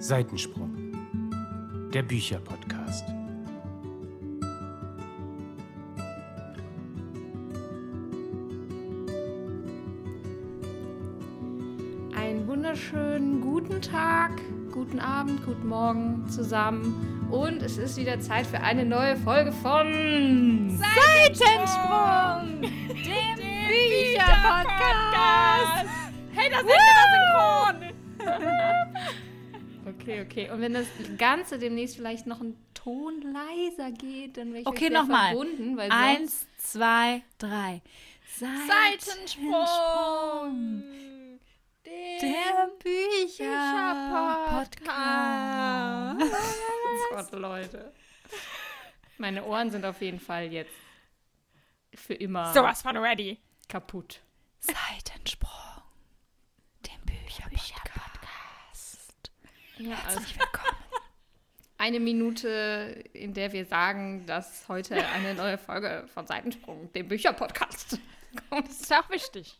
Seitensprung, der Bücherpodcast. Einen wunderschönen guten Tag, guten Abend, guten Morgen zusammen. Und es ist wieder Zeit für eine neue Folge von Seitensprung, dem Bücherpodcast. Hey, da sind wir synchron. Okay, okay. Und wenn das Ganze demnächst vielleicht noch ein Ton leiser geht, dann wäre ich Okay, sehr nochmal. verbunden, weil Eins, zwei, drei. Seitensprung. Der Bücherpodcast. sonst... Gott, Leute. Meine Ohren sind auf jeden Fall jetzt für immer Sowas von ready. kaputt. Seitensprung, dem Bücherpodcast. Ja, also Herzlich willkommen. eine Minute, in der wir sagen, dass heute eine neue Folge von Seitensprung, dem Bücherpodcast, kommt. Das ist auch wichtig.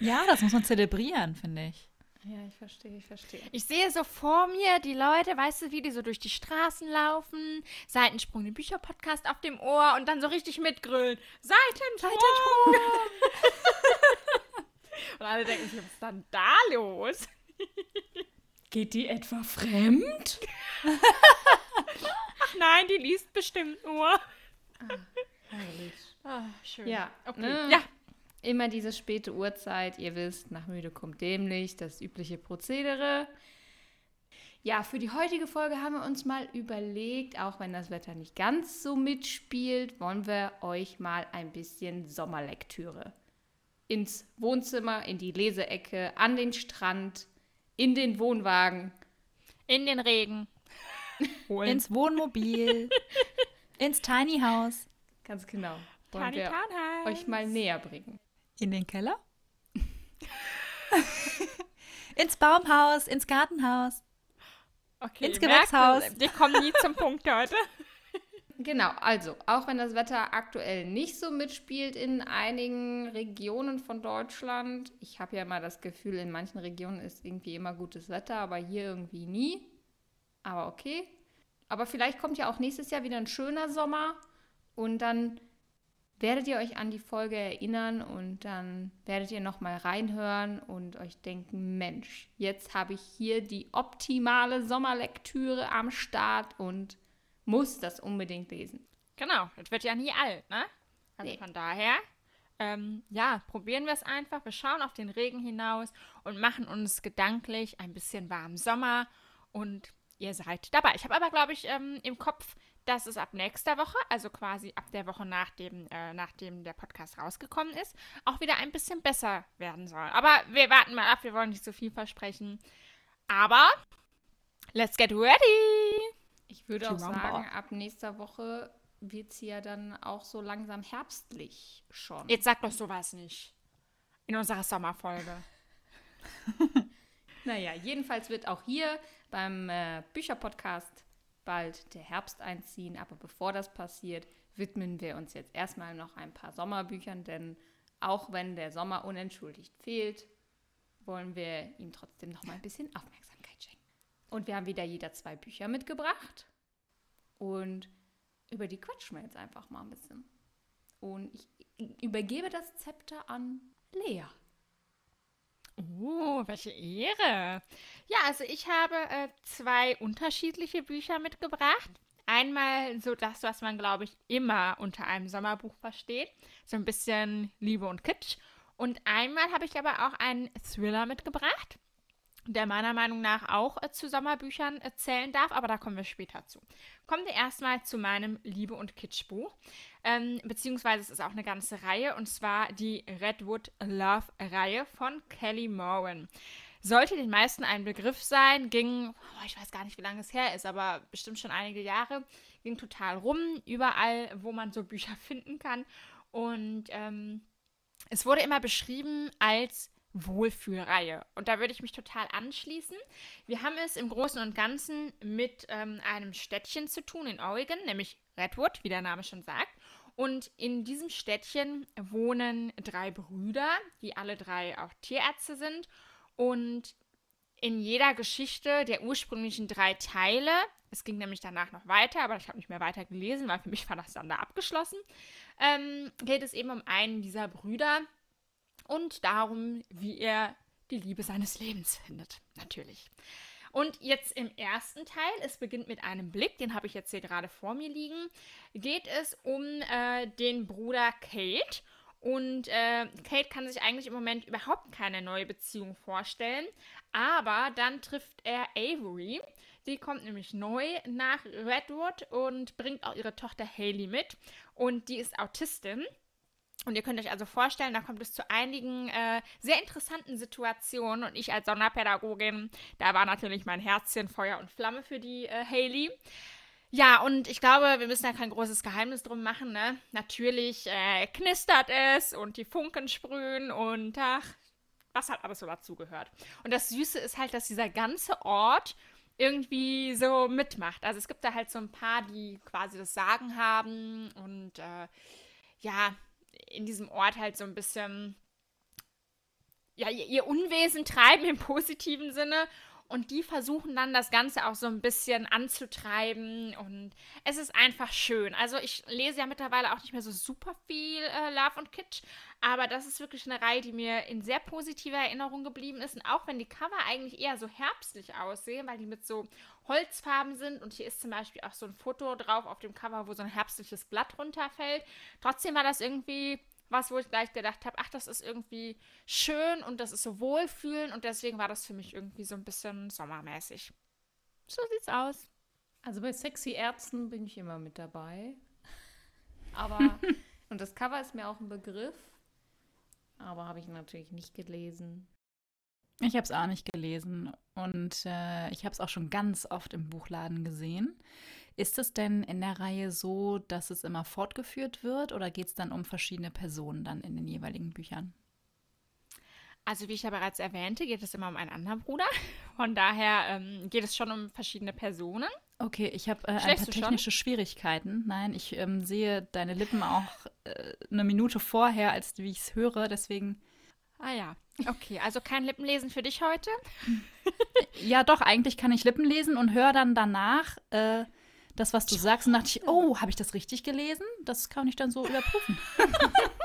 Ja, das muss man zelebrieren, finde ich. Ja, ich verstehe, ich verstehe. Ich sehe so vor mir die Leute, weißt du, wie die so durch die Straßen laufen, Seitensprung, den Bücherpodcast auf dem Ohr und dann so richtig mitgrölen. Seitensprung! und alle denken sich, was ist denn da los? Geht die etwa fremd? Ach nein, die liest bestimmt nur. Heilig. Ah, schön. Ja, Okay. ne? Ja, Immer diese späte Uhrzeit, ihr wisst, nach müde kommt dämlich, das übliche Prozedere. Ja, für die heutige Folge haben wir uns mal überlegt, auch wenn das Wetter nicht ganz so mitspielt, wollen wir euch mal ein bisschen Sommerlektüre ins Wohnzimmer, in die Leseecke, an den Strand, in den Wohnwagen. in den Regen. Holen. Ins Wohnmobil, ins Tiny House, Ganz genau. Wollen Tiny wir euch mal näher bringen. in den Keller, ins Baumhaus, ins Gartenhaus. Okay, ins ihr merkt, Gewächshaus. Wir kommen nie zum Punkt heute. Genau, also auch wenn das Wetter aktuell nicht so mitspielt in einigen Regionen von Deutschland. Ich habe ja immer das Gefühl, in manchen Regionen ist irgendwie immer gutes Wetter, aber hier irgendwie nie. Aber okay. Aber vielleicht kommt ja auch nächstes Jahr wieder ein schöner Sommer und dann werdet ihr euch an die Folge erinnern und dann werdet ihr noch mal reinhören und euch denken, Mensch, jetzt habe ich hier die optimale Sommerlektüre am Start und muss das unbedingt lesen. Genau, das wird ja nie alt, ne? Also Nee. von daher, ähm, ja, probieren wir es einfach. Wir schauen auf den Regen hinaus und machen uns gedanklich ein bisschen warm Sommer und ihr seid dabei. Ich habe aber, glaube ich, ähm, im Kopf, dass es ab nächster Woche, also quasi ab der Woche nachdem, äh, nachdem der Podcast rausgekommen ist, auch wieder ein bisschen besser werden soll. Aber wir warten mal ab, wir wollen nicht so viel versprechen. Aber let's get ready! Ich würde auch sagen, ab nächster Woche wird es ja dann auch so langsam herbstlich schon. Jetzt sag doch sowas nicht. In unserer Sommerfolge. Naja, jedenfalls wird auch hier beim äh, Bücherpodcast bald der Herbst einziehen. Aber bevor das passiert, widmen wir uns jetzt erstmal noch ein paar Sommerbüchern, denn auch wenn der Sommer unentschuldigt fehlt, wollen wir ihm trotzdem noch mal ein bisschen Aufmerksamkeit schenken. Und wir haben wieder jeder zwei Bücher mitgebracht. Und über die quatschen wir jetzt einfach mal ein bisschen. Und ich übergebe das Zepter an Lea. Oh, welche Ehre. Ja, also ich habe äh, zwei unterschiedliche Bücher mitgebracht. Einmal so das, was man, glaube ich, immer unter einem Sommerbuch versteht. So ein bisschen Liebe und Kitsch. Und einmal habe ich aber auch einen Thriller mitgebracht, der meiner Meinung nach auch äh, zu Sommerbüchern äh, zählen darf, aber da kommen wir später zu. Kommen wir erstmal zu meinem Liebe- und Kitschbuch. Ähm, beziehungsweise es ist auch eine ganze Reihe und zwar die Redwood Love-Reihe von Kelly Moran. Sollte den meisten ein Begriff sein, ging, oh, ich weiß gar nicht, wie lange es her ist, aber bestimmt schon einige Jahre, ging total rum, überall, wo man so Bücher finden kann. Und ähm, es wurde immer beschrieben als Wohlfühlreihe. Und da würde ich mich total anschließen. Wir haben es im Großen und Ganzen mit ähm, einem Städtchen zu tun in Oregon, nämlich Redwood, wie der Name schon sagt. Und in diesem Städtchen wohnen drei Brüder, die alle drei auch Tierärzte sind. Und in jeder Geschichte der ursprünglichen drei Teile, es ging nämlich danach noch weiter, aber ich habe nicht mehr weiter gelesen, weil für mich war das dann da abgeschlossen, ähm, geht es eben um einen dieser Brüder und darum, wie er die Liebe seines Lebens findet, natürlich. Und jetzt im ersten Teil, es beginnt mit einem Blick, den habe ich jetzt hier gerade vor mir liegen, geht es um äh, den Bruder Kate. Und äh, Kate kann sich eigentlich im Moment überhaupt keine neue Beziehung vorstellen. Aber dann trifft er Avery. Die kommt nämlich neu nach Redwood und bringt auch ihre Tochter Haley mit. Und die ist Autistin. Und ihr könnt euch also vorstellen, da kommt es zu einigen äh, sehr interessanten Situationen. Und ich als Sonderpädagogin, da war natürlich mein Herzchen Feuer und Flamme für die äh, Haley. Ja, und ich glaube, wir müssen da kein großes Geheimnis drum machen, ne? Natürlich äh, knistert es und die Funken sprühen und ach, was halt alles so dazugehört. Und das Süße ist halt, dass dieser ganze Ort irgendwie so mitmacht. Also es gibt da halt so ein paar, die quasi das Sagen haben und äh, ja, in diesem Ort halt so ein bisschen ja, ihr Unwesen treiben im positiven Sinne. Und die versuchen dann das Ganze auch so ein bisschen anzutreiben. Und es ist einfach schön. Also ich lese ja mittlerweile auch nicht mehr so super viel äh, Love und Kitsch. Aber das ist wirklich eine Reihe, die mir in sehr positiver Erinnerung geblieben ist. Und auch wenn die Cover eigentlich eher so herbstlich aussehen, weil die mit so Holzfarben sind. Und hier ist zum Beispiel auch so ein Foto drauf auf dem Cover, wo so ein herbstliches Blatt runterfällt. Trotzdem war das irgendwie was, wo ich gleich gedacht habe, ach, das ist irgendwie schön und das ist so wohlfühlen und deswegen war das für mich irgendwie so ein bisschen sommermäßig. So sieht's aus. Also bei sexy Ärzten bin ich immer mit dabei. Aber, und das Cover ist mir auch ein Begriff, aber habe ich natürlich nicht gelesen. Ich habe es auch nicht gelesen und äh, ich habe es auch schon ganz oft im Buchladen gesehen. Ist es denn in der Reihe so, dass es immer fortgeführt wird oder geht es dann um verschiedene Personen dann in den jeweiligen Büchern? Also wie ich ja bereits erwähnte, geht es immer um einen anderen Bruder. Von daher ähm, geht es schon um verschiedene Personen. Okay, ich habe äh, ein paar technische Schwierigkeiten. Nein, ich ähm, sehe deine Lippen auch äh, eine Minute vorher, als wie ich es höre. Deswegen. Ah ja, okay. Also kein Lippenlesen für dich heute? ja, doch. Eigentlich kann ich Lippen lesen und höre dann danach äh, das, was du sagst, und dachte ich, oh, habe ich das richtig gelesen? Das kann ich dann so überprüfen.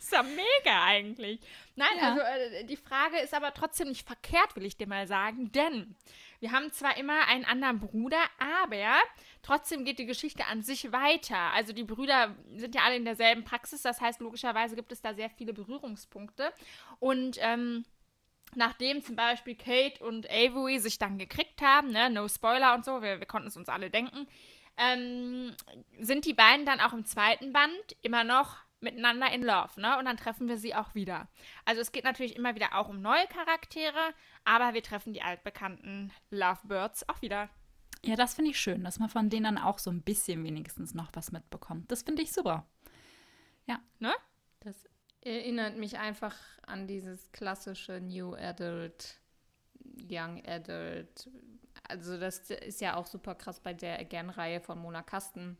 ist ja mega eigentlich. Nein, ja. also äh, die Frage ist aber trotzdem nicht verkehrt, will ich dir mal sagen, denn wir haben zwar immer einen anderen Bruder, aber trotzdem geht die Geschichte an sich weiter. Also die Brüder sind ja alle in derselben Praxis, das heißt, logischerweise gibt es da sehr viele Berührungspunkte. Und ähm, nachdem zum Beispiel Kate und Avery sich dann gekriegt haben, ne, no Spoiler und so, wir, wir konnten es uns alle denken, ähm, sind die beiden dann auch im zweiten Band immer noch miteinander in Love, ne? Und dann treffen wir sie auch wieder. Also es geht natürlich immer wieder auch um neue Charaktere, aber wir treffen die altbekannten Lovebirds auch wieder. Ja, das finde ich schön, dass man von denen dann auch so ein bisschen wenigstens noch was mitbekommt. Das finde ich super. Ja. Ne? Das erinnert mich einfach an dieses klassische New Adult, Young Adult. Also das ist ja auch super krass bei der Again-Reihe von Mona Kasten.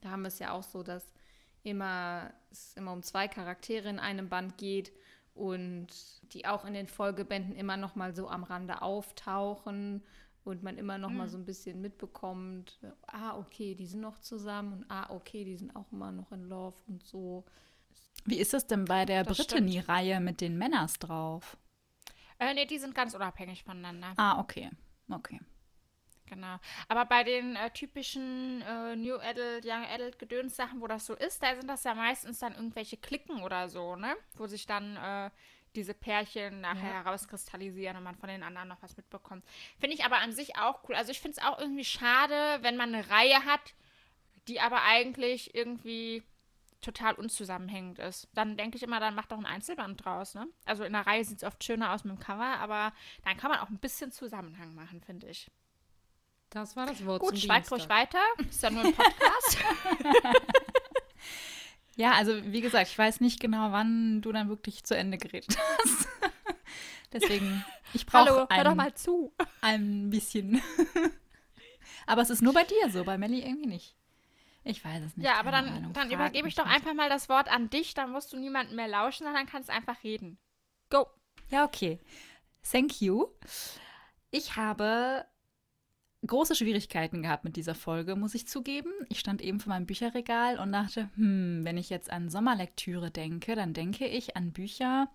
Da haben wir es ja auch so, dass immer, es immer um zwei Charaktere in einem Band geht und die auch in den Folgebänden immer noch mal so am Rande auftauchen und man immer noch mhm. mal so ein bisschen mitbekommt, ah, okay, die sind noch zusammen und ah, okay, die sind auch immer noch in Love und so. Wie ist es denn bei der Brittany-Reihe mit den Männers drauf? Äh, nee, die sind ganz unabhängig voneinander. Ah, okay. Okay. Genau. Aber bei den äh, typischen äh, New Adult, Young Adult Gedöns-Sachen, wo das so ist, da sind das ja meistens dann irgendwelche Klicken oder so, ne? Wo sich dann äh, diese Pärchen nachher ja. herauskristallisieren und man von den anderen noch was mitbekommt. Finde ich aber an sich auch cool. Also ich finde es auch irgendwie schade, wenn man eine Reihe hat, die aber eigentlich irgendwie total unzusammenhängend ist. Dann denke ich immer, dann macht doch ein Einzelband draus, ne? Also in der Reihe sieht es oft schöner aus mit dem Cover, aber dann kann man auch ein bisschen Zusammenhang machen, finde ich. Das war das Wort Gut, schweigt ruhig weiter. Ist ja nur ein Podcast. ja, also wie gesagt, ich weiß nicht genau, wann du dann wirklich zu Ende geredet hast. Deswegen, ich brauche Hallo, hör doch mal zu. Ein bisschen. Aber es ist nur bei dir so, bei Melly irgendwie nicht. Ich weiß es nicht. Ja, aber dann, Ahnung, dann übergebe ich doch nicht. einfach mal das Wort an dich, dann musst du niemandem mehr lauschen, sondern kannst einfach reden. Go. Ja, okay. Thank you. Ich habe große Schwierigkeiten gehabt mit dieser Folge, muss ich zugeben. Ich stand eben vor meinem Bücherregal und dachte, hm, wenn ich jetzt an Sommerlektüre denke, dann denke ich an Bücher,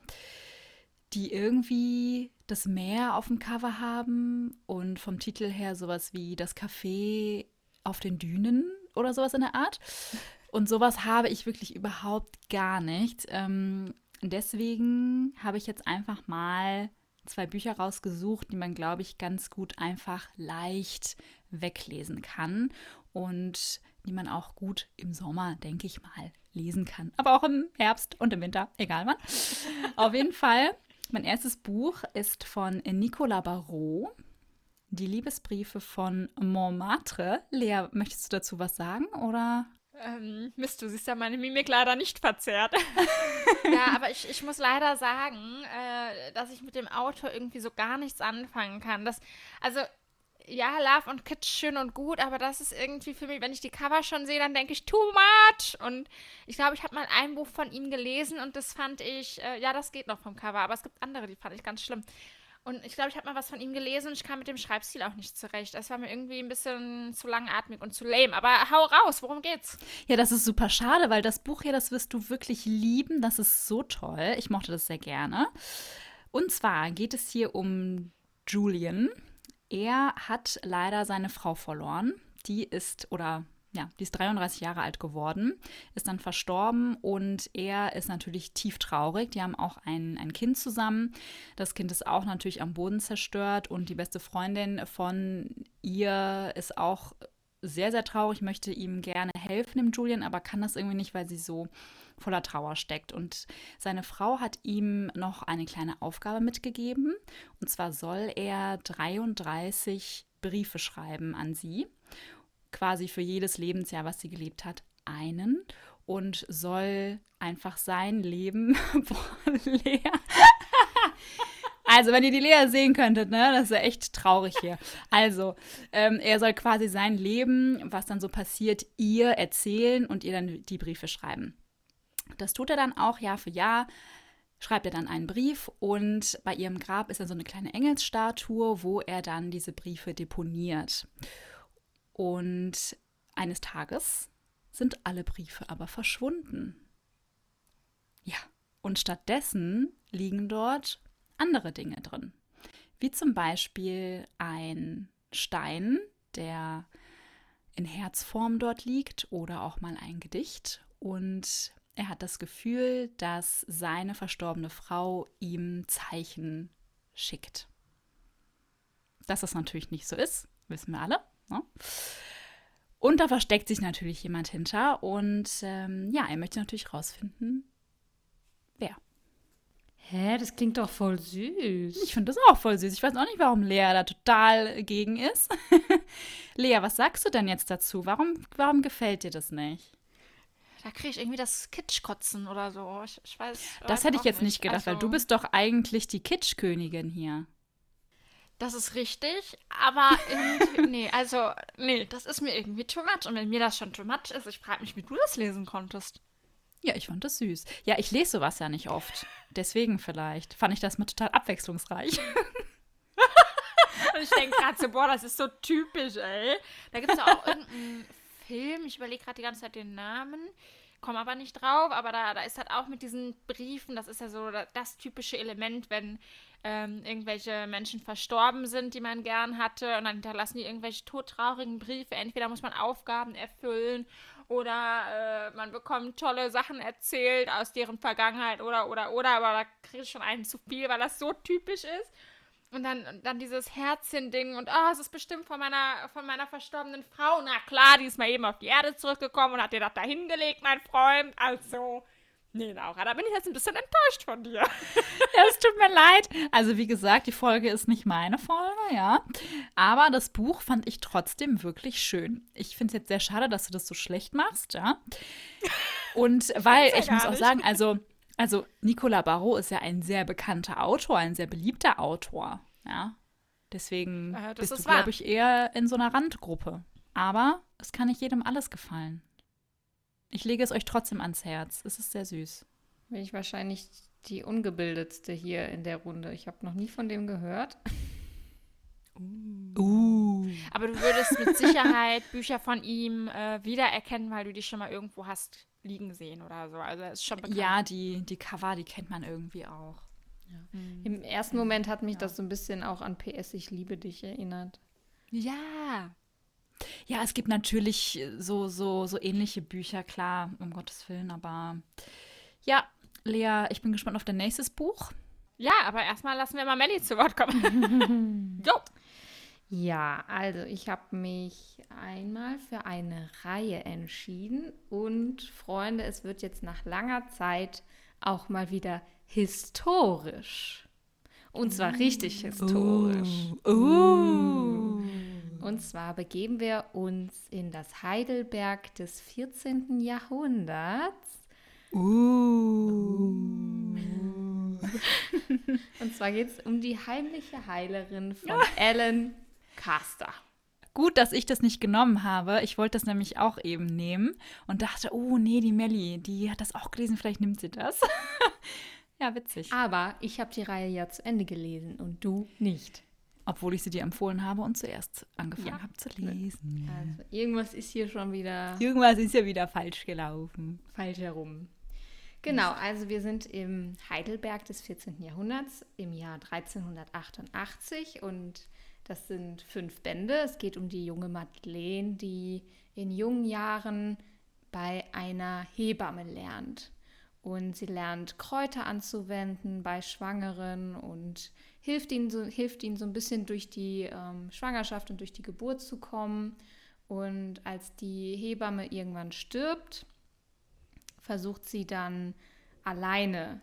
die irgendwie das Meer auf dem Cover haben und vom Titel her sowas wie das Café auf den Dünen oder sowas in der Art. Und sowas habe ich wirklich überhaupt gar nicht. Ähm, deswegen habe ich jetzt einfach mal zwei Bücher rausgesucht, die man, glaube ich, ganz gut einfach leicht weglesen kann und die man auch gut im Sommer, denke ich mal, lesen kann. Aber auch im Herbst und im Winter, egal wann. Auf jeden Fall, mein erstes Buch ist von Nicolas Barrault. Die Liebesbriefe von Montmartre. Lea, möchtest du dazu was sagen oder? Ähm, Mist, du siehst ja meine Mimik leider nicht verzerrt. ja, aber ich, ich muss leider sagen, äh, dass ich mit dem Autor irgendwie so gar nichts anfangen kann. Das, also, ja, Love und Kitsch schön und gut, aber das ist irgendwie für mich, wenn ich die Cover schon sehe, dann denke ich, too much. Und ich glaube, ich habe mal ein Buch von ihm gelesen und das fand ich, äh, ja, das geht noch vom Cover, aber es gibt andere, die fand ich ganz schlimm. Und ich glaube, ich habe mal was von ihm gelesen und ich kam mit dem Schreibstil auch nicht zurecht. Das war mir irgendwie ein bisschen zu langatmig und zu lame. Aber hau raus, worum geht's? Ja, das ist super schade, weil das Buch hier, das wirst du wirklich lieben. Das ist so toll. Ich mochte das sehr gerne. Und zwar geht es hier um Julian. Er hat leider seine Frau verloren. Die ist, oder ja, die ist 33 Jahre alt geworden, ist dann verstorben und er ist natürlich tief traurig. Die haben auch ein, ein Kind zusammen. Das Kind ist auch natürlich am Boden zerstört und die beste Freundin von ihr ist auch sehr, sehr traurig, möchte ihm gerne helfen, dem Julian, aber kann das irgendwie nicht, weil sie so voller Trauer steckt. Und seine Frau hat ihm noch eine kleine Aufgabe mitgegeben. Und zwar soll er 33 Briefe schreiben an sie quasi für jedes Lebensjahr, was sie gelebt hat, einen und soll einfach sein Leben leer. Also, wenn ihr die Lea sehen könntet, ne, das ist ja echt traurig hier. Also, ähm, er soll quasi sein Leben, was dann so passiert, ihr erzählen und ihr dann die Briefe schreiben. Das tut er dann auch Jahr für Jahr. Schreibt er dann einen Brief und bei ihrem Grab ist dann so eine kleine Engelsstatue, wo er dann diese Briefe deponiert. Und eines Tages sind alle Briefe aber verschwunden. Ja, und stattdessen liegen dort andere Dinge drin. Wie zum Beispiel ein Stein, der in Herzform dort liegt oder auch mal ein Gedicht. Und er hat das Gefühl, dass seine verstorbene Frau ihm Zeichen schickt. Dass das natürlich nicht so ist, wissen wir alle. Ne? Und da versteckt sich natürlich jemand hinter. Und ähm, ja, er möchte natürlich rausfinden, wer. Hä, das klingt doch voll süß. Ich finde das auch voll süß. Ich weiß auch nicht, warum Lea da total gegen ist. Lea, was sagst du denn jetzt dazu? Warum, warum gefällt dir das nicht? Da kriege ich irgendwie das Kitschkotzen oder so. Ich, ich weiß. Das hätte ich jetzt nicht gedacht, also, weil du also bist doch eigentlich die Kitschkönigin hier. Das ist richtig, aber nee, also, nee, das ist mir irgendwie too much. Und wenn mir das schon too much ist, ich frage mich, wie du das lesen konntest. Ja, ich fand das süß. Ja, ich lese sowas ja nicht oft. Deswegen vielleicht. Fand ich das mal total abwechslungsreich. Und ich denke gerade so, boah, das ist so typisch, ey. Da gibt es ja auch irgendeinen Film, ich überlege gerade die ganze Zeit den Namen, komme aber nicht drauf, aber da, da ist halt auch mit diesen Briefen, das ist ja so das typische Element, wenn ähm, irgendwelche Menschen verstorben sind, die man gern hatte. Und dann hinterlassen die irgendwelche todtraurigen Briefe. Entweder muss man Aufgaben erfüllen oder äh, man bekommt tolle Sachen erzählt aus deren Vergangenheit oder, oder, oder. Aber da kriege ich schon einen zu viel, weil das so typisch ist. Und dann, dann dieses Herzchen-Ding und oh, es ist bestimmt von meiner, von meiner verstorbenen Frau. Na klar, die ist mal eben auf die Erde zurückgekommen und hat dir das da hingelegt, mein Freund. Also, Nee, Laura, da bin ich jetzt ein bisschen enttäuscht von dir. Ja, es tut mir leid. Also, wie gesagt, die Folge ist nicht meine Folge, ja. Aber das Buch fand ich trotzdem wirklich schön. Ich finde es jetzt sehr schade, dass du das so schlecht machst, ja. Und weil, ja ich muss auch sagen, also, also Nicolas Barrault ist ja ein sehr bekannter Autor, ein sehr beliebter Autor, ja. Deswegen äh, bist du, glaube ich, eher in so einer Randgruppe. Aber es kann nicht jedem alles gefallen. Ich lege es euch trotzdem ans Herz. Es ist sehr süß. Bin ich wahrscheinlich die ungebildetste hier in der Runde. Ich habe noch nie von dem gehört. Uh. Aber du würdest mit Sicherheit Bücher von ihm äh, wiedererkennen, weil du die schon mal irgendwo hast liegen sehen oder so. Also ist schon bekannt. Ja, die, die Cover, die kennt man irgendwie auch. Im ersten Moment hat mich das so ein bisschen auch an PS Ich liebe dich erinnert. Ja. Ja, es gibt natürlich so, so, so ähnliche Bücher, klar, um Gottes Willen, aber ja, Lea, ich bin gespannt auf dein nächstes Buch. Ja, aber erstmal lassen wir mal Melly zu Wort kommen. jo. Ja, also ich habe mich einmal für eine Reihe entschieden und Freunde, es wird jetzt nach langer Zeit auch mal wieder historisch. Und zwar richtig historisch. Uh. Und zwar begeben wir uns in das Heidelberg des 14. Jahrhunderts. Uh. Und zwar geht es um die heimliche Heilerin von Ellen Caster. Gut, dass ich das nicht genommen habe. Ich wollte das nämlich auch eben nehmen und dachte, oh nee, die Melli, die hat das auch gelesen, vielleicht nimmt sie das. ja, witzig. Aber ich habe die Reihe ja zu Ende gelesen und du nicht. Obwohl ich sie dir empfohlen habe und zuerst angefangen Ja. habe zu lesen. Also irgendwas ist hier schon wieder Irgendwas ist ja wieder falsch gelaufen. falsch herum. Genau, also wir sind im Heidelberg des 14. Jahrhunderts im Jahr 1388 und das sind fünf Bände. Es geht um die junge Madeleine, die in jungen Jahren bei einer Hebamme lernt. Und sie lernt Kräuter anzuwenden bei Schwangeren und hilft ihnen so, hilft ihnen so ein bisschen durch die ähm, Schwangerschaft und durch die Geburt zu kommen. Und als die Hebamme irgendwann stirbt, versucht sie dann alleine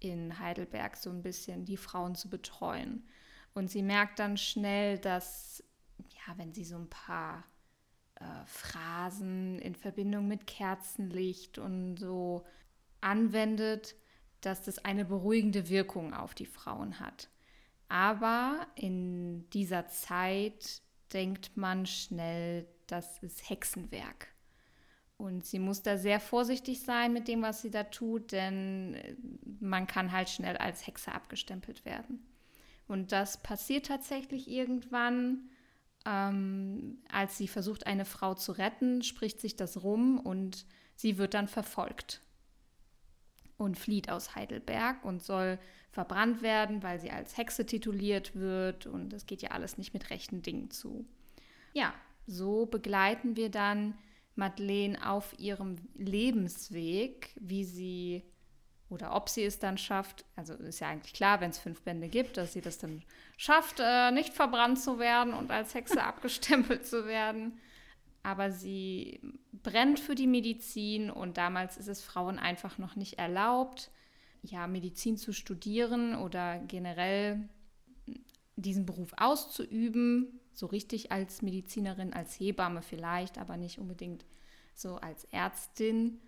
in Heidelberg so ein bisschen die Frauen zu betreuen. Und sie merkt dann schnell, dass, ja, wenn sie so ein paar äh, Phrasen in Verbindung mit Kerzenlicht und so anwendet, dass das eine beruhigende Wirkung auf die Frauen hat. Aber in dieser Zeit denkt man schnell, das ist Hexenwerk. Und sie muss da sehr vorsichtig sein mit dem, was sie da tut, denn äh, man kann halt schnell als Hexe abgestempelt werden. Und das passiert tatsächlich irgendwann, ähm, als sie versucht, eine Frau zu retten, spricht sich das rum und sie wird dann verfolgt und flieht aus Heidelberg und soll verbrannt werden, weil sie als Hexe tituliert wird und es geht ja alles nicht mit rechten Dingen zu. Ja, so begleiten wir dann Madeleine auf ihrem Lebensweg, wie sie oder ob sie es dann schafft, also ist ja eigentlich klar, wenn es fünf Bände gibt, dass sie das dann schafft, äh, nicht verbrannt zu werden und als Hexe abgestempelt zu werden. Aber sie brennt für die Medizin und damals ist es Frauen einfach noch nicht erlaubt, ja, Medizin zu studieren oder generell diesen Beruf auszuüben, so richtig als Medizinerin, als Hebamme vielleicht, aber nicht unbedingt so als Ärztin.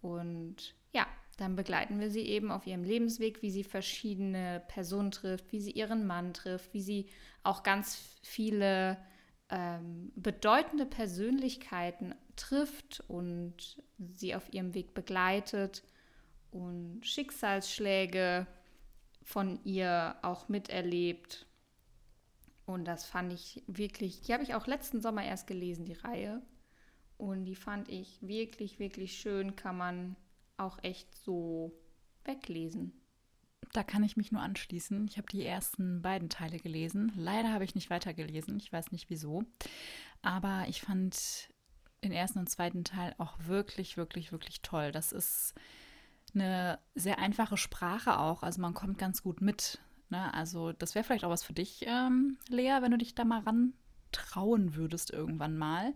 Und ja, dann begleiten wir sie eben auf ihrem Lebensweg, wie sie verschiedene Personen trifft, wie sie ihren Mann trifft, wie sie auch ganz viele ähm, bedeutende Persönlichkeiten trifft und sie auf ihrem Weg begleitet und Schicksalsschläge von ihr auch miterlebt. Und das fand ich wirklich, die habe ich auch letzten Sommer erst gelesen, die Reihe. Und die fand ich wirklich, wirklich schön, kann man auch echt so weglesen. Da kann ich mich nur anschließen. Ich habe die ersten beiden Teile gelesen. Leider habe ich nicht weitergelesen. Ich weiß nicht wieso. Aber ich fand den ersten und zweiten Teil auch wirklich, wirklich, wirklich toll. Das ist eine sehr einfache Sprache auch. Also man kommt ganz gut mit. Ne? Also das wäre vielleicht auch was für dich, ähm, Lea, wenn du dich da mal ran trauen würdest irgendwann mal.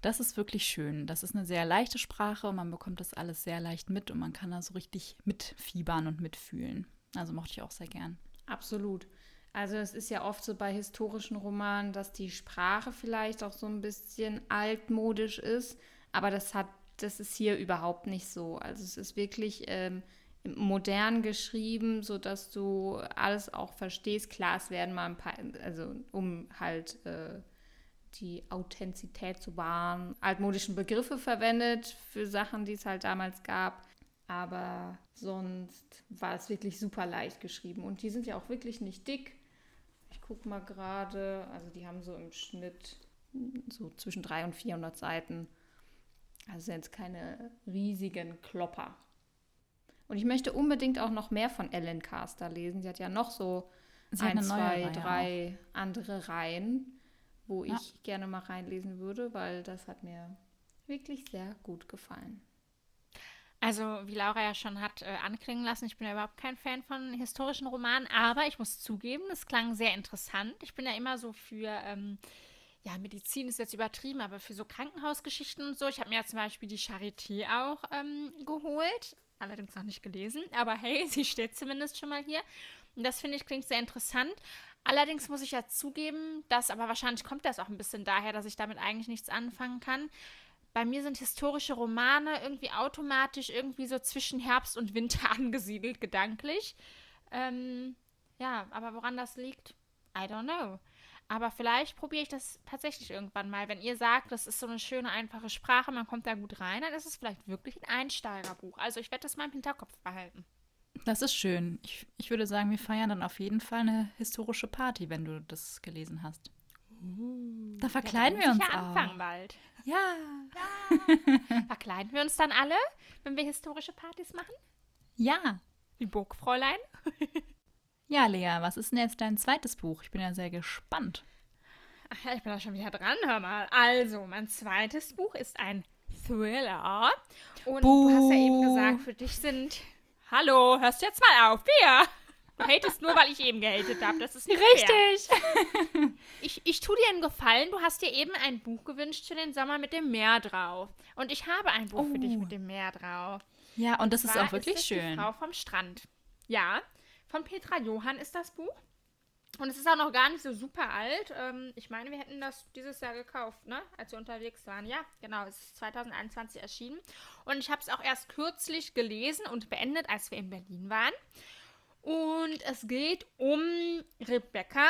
Das ist wirklich schön. Das ist eine sehr leichte Sprache und man bekommt das alles sehr leicht mit und man kann da so richtig mitfiebern und mitfühlen. Also mochte ich auch sehr gern. Absolut. Also es ist ja oft so bei historischen Romanen, dass die Sprache vielleicht auch so ein bisschen altmodisch ist, aber das hat, das ist hier überhaupt nicht so. Also es ist wirklich ähm, modern geschrieben, sodass du alles auch verstehst. Klar, es werden mal ein paar, also um halt äh, die Authentizität zu wahren, altmodischen Begriffe verwendet für Sachen, die es halt damals gab. Aber sonst war es wirklich super leicht geschrieben. Und die sind ja auch wirklich nicht dick. Ich guck mal gerade, also die haben so im Schnitt so zwischen 300 und 400 Seiten. Also sind jetzt keine riesigen Klopper. Und ich möchte unbedingt auch noch mehr von Ellen Carster lesen. Sie hat ja noch so Sie ein, zwei, Reihe drei andere Reihen, wo Ja. ich gerne mal reinlesen würde, weil das hat mir wirklich sehr gut gefallen. Also, wie Laura ja schon hat äh, anklingen lassen, ich bin ja überhaupt kein Fan von historischen Romanen, aber ich muss zugeben, es klang sehr interessant. Ich bin ja immer so für, ähm, ja, Medizin ist jetzt übertrieben, aber für so Krankenhausgeschichten und so. Ich habe mir ja zum Beispiel die Charité auch ähm, geholt, allerdings noch nicht gelesen, aber hey, sie steht zumindest schon mal hier. Und das finde ich klingt sehr interessant. Allerdings muss ich ja zugeben, dass, aber wahrscheinlich kommt das auch ein bisschen daher, dass ich damit eigentlich nichts anfangen kann. Bei mir sind historische Romane irgendwie automatisch irgendwie so zwischen Herbst und Winter angesiedelt, gedanklich. Ähm, ja, aber woran das liegt, I don't know. Aber vielleicht probiere ich das tatsächlich irgendwann mal. Wenn ihr sagt, das ist so eine schöne, einfache Sprache, man kommt da gut rein, dann ist es vielleicht wirklich ein Einsteigerbuch. Also ich werde das mal im Hinterkopf behalten. Das ist schön. Ich, ich würde sagen, wir feiern dann auf jeden Fall eine historische Party, wenn du das gelesen hast. Da verkleiden Ja, wir uns ja auch. anfangen bald. Ja. Verkleiden wir uns dann alle, wenn wir historische Partys machen? Ja. Wie Burgfräulein? Ja, Lea, was ist denn jetzt dein zweites Buch? Ich bin ja sehr gespannt. Ach ja, ich bin da schon wieder dran, hör mal. Also, mein zweites Buch ist ein Thriller. Und du hast ja eben Buh. gesagt, für dich sind. Hallo, hörst du jetzt mal auf, Bea? Du hatest nur, weil ich eben gehatet habe. Das ist nicht Fair. Ich, ich tue dir einen Gefallen. Du hast dir eben ein Buch gewünscht für den Sommer mit dem Meer drauf. Und ich habe ein Buch für dich Oh. mit dem Meer drauf. Ja, und das ist auch wirklich es schön. Die Frau vom Strand. Ja, von Petra Johann ist das Buch. Und es ist auch noch gar nicht so super alt. Ähm, ich meine, wir hätten das dieses Jahr gekauft, ne? Als wir unterwegs waren. Ja, genau. Es ist 2021 erschienen. Und ich habe es auch erst kürzlich gelesen und beendet, als wir in Berlin waren. Und es geht um Rebecca,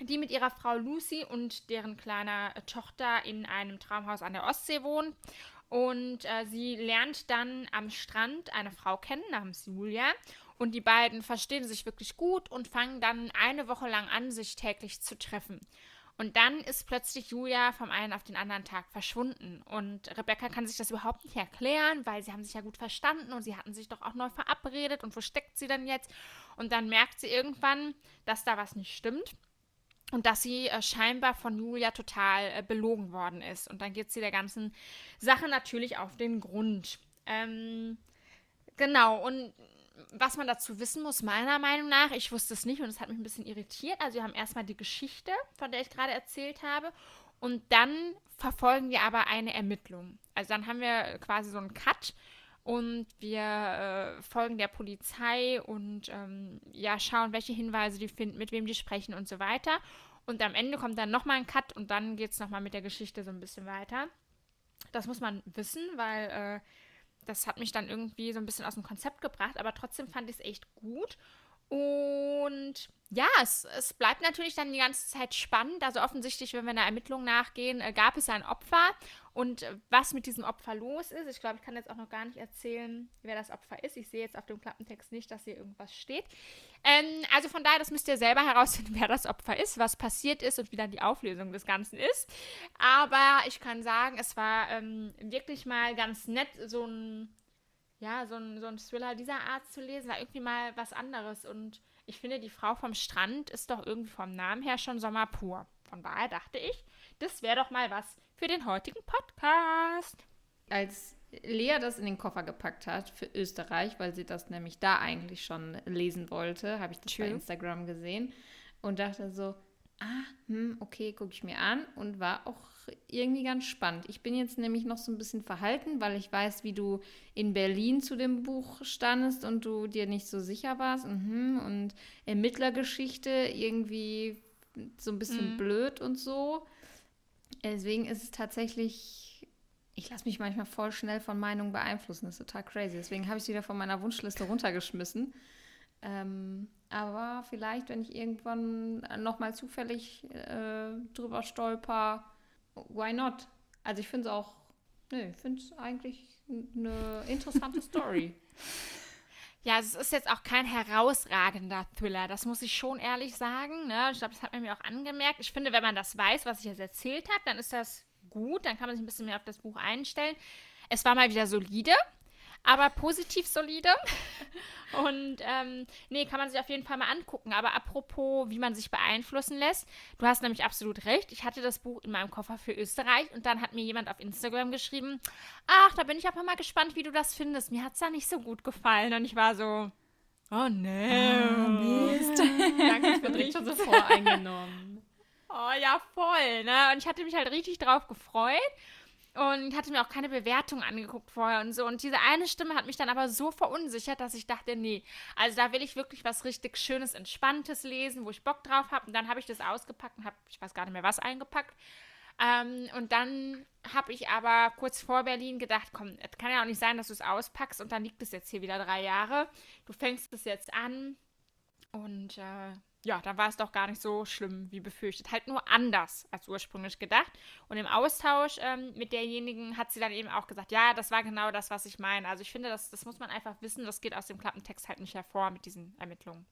die mit ihrer Frau Lucy und deren kleiner äh, Tochter in einem Traumhaus an der Ostsee wohnt. Und äh, sie lernt dann am Strand eine Frau kennen namens Julia. Und die beiden verstehen sich wirklich gut und fangen dann eine Woche lang an, sich täglich zu treffen. Und dann ist plötzlich Julia vom einen auf den anderen Tag verschwunden. Und Rebecca kann sich das überhaupt nicht erklären, weil sie haben sich ja gut verstanden und sie hatten sich doch auch neu verabredet. Und wo steckt sie denn jetzt? Und dann merkt sie irgendwann, dass da was nicht stimmt. Und dass sie äh, scheinbar von Julia total äh, belogen worden ist. Und dann geht sie der ganzen Sache natürlich auf den Grund. Ähm, genau, und was man dazu wissen muss, meiner Meinung nach, ich wusste es nicht und es hat mich ein bisschen irritiert. Also wir haben erstmal die Geschichte, von der ich gerade erzählt habe. Und dann verfolgen wir aber eine Ermittlung. Also dann haben wir quasi so einen Cut und wir äh, folgen der Polizei und ähm, ja, schauen, welche Hinweise die finden, mit wem die sprechen und so weiter. Und am Ende kommt dann nochmal ein Cut und dann geht es nochmal mit der Geschichte so ein bisschen weiter. Das muss man wissen, weil äh, das hat mich dann irgendwie so ein bisschen aus dem Konzept gebracht, aber trotzdem fand ich es echt gut. Und ja, es, es bleibt natürlich dann die ganze Zeit spannend. Also offensichtlich, wenn wir einer Ermittlung nachgehen, äh, gab es ein Opfer. Und äh, was mit diesem Opfer los ist, ich glaube, ich kann jetzt auch noch gar nicht erzählen, wer das Opfer ist. Ich sehe jetzt auf dem Klappentext nicht, dass hier irgendwas steht. Ähm, also von daher, das müsst ihr selber herausfinden, wer das Opfer ist, was passiert ist und wie dann die Auflösung des Ganzen ist. Aber ich kann sagen, es war ähm, wirklich mal ganz nett, so ein ja, so ein, so ein Thriller dieser Art zu lesen, war irgendwie mal was anderes. Und ich finde, die Frau vom Strand ist doch irgendwie vom Namen her schon Sommer pur. Von daher dachte ich, das wäre doch mal was für den heutigen Podcast. Als Lea das in den Koffer gepackt hat für Österreich, weil sie das nämlich da eigentlich schon lesen wollte, habe ich das bei True. Instagram gesehen und dachte so, ah, hm, okay, gucke ich mir an und war auch irgendwie ganz spannend. Ich bin jetzt nämlich noch so ein bisschen verhalten, weil ich weiß, wie du in Berlin zu dem Buch standest und du dir nicht so sicher warst mhm, und Ermittlergeschichte irgendwie so ein bisschen Mhm. blöd und so. Deswegen ist es tatsächlich ich lasse mich manchmal voll schnell von Meinungen beeinflussen. Das ist total crazy. Deswegen habe ich es wieder von meiner Wunschliste runtergeschmissen. Ähm, aber vielleicht, wenn ich irgendwann nochmal zufällig äh, drüber stolper, why not? Also ich finde es auch, nee, ich finde es eigentlich eine interessante Story. Ja, es ist jetzt auch kein herausragender Thriller, das muss ich schon ehrlich sagen. Ne? Ich glaube, das hat man mir auch angemerkt. Ich finde, wenn man das weiß, was ich jetzt erzählt habe, dann ist das gut, dann kann man sich ein bisschen mehr auf das Buch einstellen. Es war mal wieder solide, aber positiv solide. Und ähm, nee, kann man sich auf jeden Fall mal angucken. Aber apropos, wie man sich beeinflussen lässt, du hast nämlich absolut recht. Ich hatte das Buch in meinem Koffer für Österreich und dann hat mir jemand auf Instagram geschrieben, ach, da bin ich aber mal gespannt, wie du das findest. Mir hat es da nicht so gut gefallen. Und ich war so, oh nee. Ah, Mist. Danke, ich bin schon so voreingenommen. Oh ja, voll, ne? Und ich hatte mich halt richtig drauf gefreut und hatte mir auch keine Bewertung angeguckt vorher und so. Und diese eine Stimme hat mich dann aber so verunsichert, dass ich dachte, nee, also da will ich wirklich was richtig Schönes, Entspanntes lesen, wo ich Bock drauf habe. Und dann habe ich das ausgepackt und habe, ich weiß gar nicht mehr was, eingepackt. Ähm, und dann habe ich aber kurz vor Berlin gedacht, komm, es kann ja auch nicht sein, dass du es auspackst und dann liegt es jetzt hier wieder drei Jahre. Du fängst es jetzt an und äh, ja, dann war es doch gar nicht so schlimm wie befürchtet. Halt nur anders als ursprünglich gedacht. Und im Austausch ähm, mit derjenigen hat sie dann eben auch gesagt, ja, das war genau das, was ich meine. Also ich finde, das, das muss man einfach wissen. Das geht aus dem Klappentext halt nicht hervor mit diesen Ermittlungen.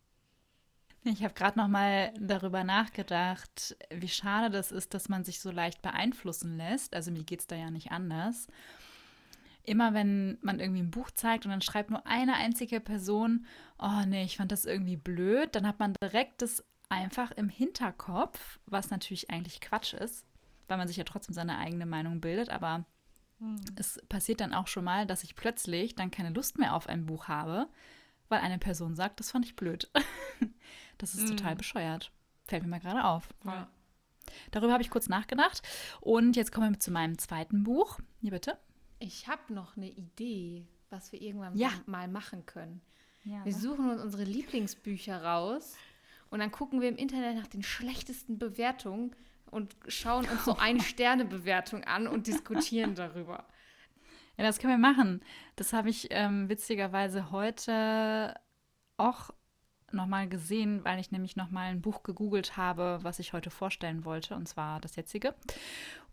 Ich habe gerade noch mal darüber nachgedacht, wie schade das ist, dass man sich so leicht beeinflussen lässt. Also mir geht es da ja nicht anders. Immer wenn man irgendwie ein Buch zeigt und dann schreibt nur eine einzige Person, oh nee, ich fand das irgendwie blöd, dann hat man direkt das einfach im Hinterkopf, was natürlich eigentlich Quatsch ist, weil man sich ja trotzdem seine eigene Meinung bildet, aber hm. es passiert dann auch schon mal, dass ich plötzlich dann keine Lust mehr auf ein Buch habe, weil eine Person sagt, das fand ich blöd. das ist hm. total bescheuert. Fällt mir mal gerade auf. Ja. Darüber habe ich kurz nachgedacht. Und jetzt kommen wir zu meinem zweiten Buch. Hier bitte. Ich habe noch eine Idee, was wir irgendwann Ja. mal machen können. Ja, Wir suchen uns unsere Lieblingsbücher raus und dann gucken wir im Internet nach den schlechtesten Bewertungen und schauen uns so eine Sternebewertung an und diskutieren darüber. Ja, das können wir machen. Das habe ich ähm, witzigerweise heute auch nochmal gesehen, weil ich nämlich nochmal ein Buch gegoogelt habe, was ich heute vorstellen wollte, und zwar das jetzige.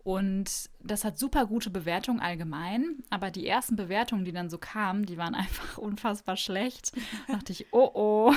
Und das hat super gute Bewertungen allgemein, aber die ersten Bewertungen, die dann so kamen, die waren einfach unfassbar schlecht. Da dachte ich, oh oh.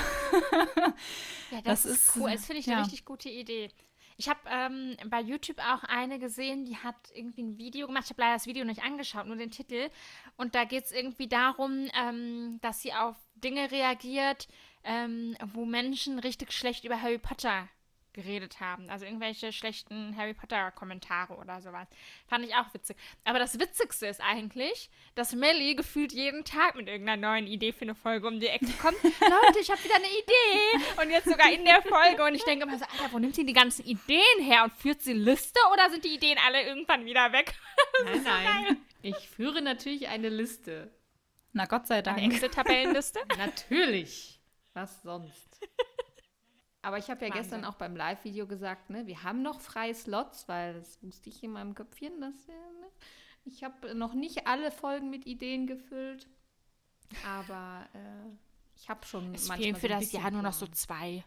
Ja, das, Das ist cool. Das finde ich ja. eine richtig gute Idee. Ich habe ähm, bei YouTube auch eine gesehen, die hat irgendwie ein Video gemacht. Ich habe leider das Video nicht angeschaut, nur den Titel. Und da geht es irgendwie darum, ähm, dass sie auf Dinge reagiert, ähm, wo Menschen richtig schlecht über Harry Potter geredet haben. Also irgendwelche schlechten Harry Potter-Kommentare oder sowas. Fand ich auch witzig. Aber das Witzigste ist eigentlich, dass Melly gefühlt jeden Tag mit irgendeiner neuen Idee für eine Folge um die Ecke kommt. Leute, ich habe wieder eine Idee. Und jetzt sogar in der Folge. Und ich denke immer so, Alter, wo nimmt sie die ganzen Ideen her? Und führt sie Liste oder sind die Ideen alle irgendwann wieder weg? Nein, nein. Ich führe natürlich eine Liste. Na Gott sei Eine Dank. Excel-Tabellenliste? Natürlich. Was sonst? Aber ich habe ja Wahnsinn. gestern auch beim Live-Video gesagt, ne, wir haben noch freie Slots, weil das wusste ich in meinem Köpfchen, dass wir, ne, ich habe noch nicht alle Folgen mit Ideen gefüllt, aber äh, ich habe schon Es manchmal fehlen so für ein das Jahr nur noch so zwei.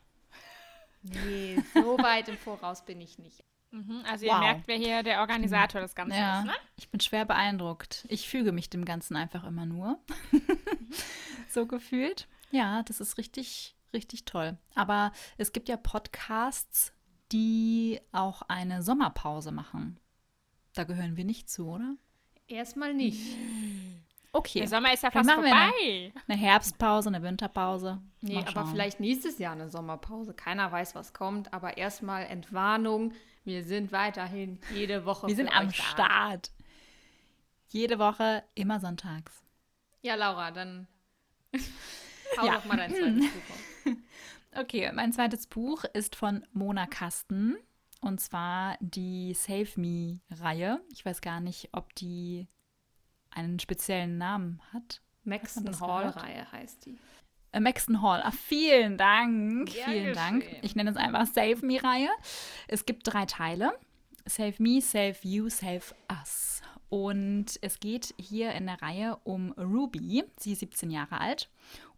Nee, so weit im Voraus bin ich nicht. Mhm, also Wow. ihr merkt, wer hier der Organisator des Ganzen Ja, ist, ne? ich bin schwer beeindruckt. Ich füge mich dem Ganzen einfach immer nur. so gefühlt. Ja, das ist richtig, richtig toll. Aber es gibt ja Podcasts, die auch eine Sommerpause machen. Da gehören wir nicht zu, oder? Erstmal nicht. Okay. Der Sommer ist ja fast machen wir eine- vorbei. Eine Herbstpause, eine Winterpause. Nee, Mal aber schauen. vielleicht nächstes Jahr eine Sommerpause. Keiner weiß, was kommt, aber erstmal Entwarnung. Wir sind weiterhin jede Woche. Wir sind am. Start. Jede Woche, immer sonntags. Ja, Laura, dann hau Ja. doch mal dein zweites Buch auf. Okay, mein zweites Buch ist von Mona Kasten. Und zwar die Save Me-Reihe. Ich weiß gar nicht, ob die einen speziellen Namen hat. Maxton Hall-Reihe heißt die. Äh, Maxton Hall. Ah, vielen Dank. Gern vielen Dank. geschehen. Ich nenne es einfach Save Me-Reihe. Es gibt drei Teile. Save Me, Save You, Save Us. Und es geht hier in der Reihe um Ruby. Sie ist 17 Jahre alt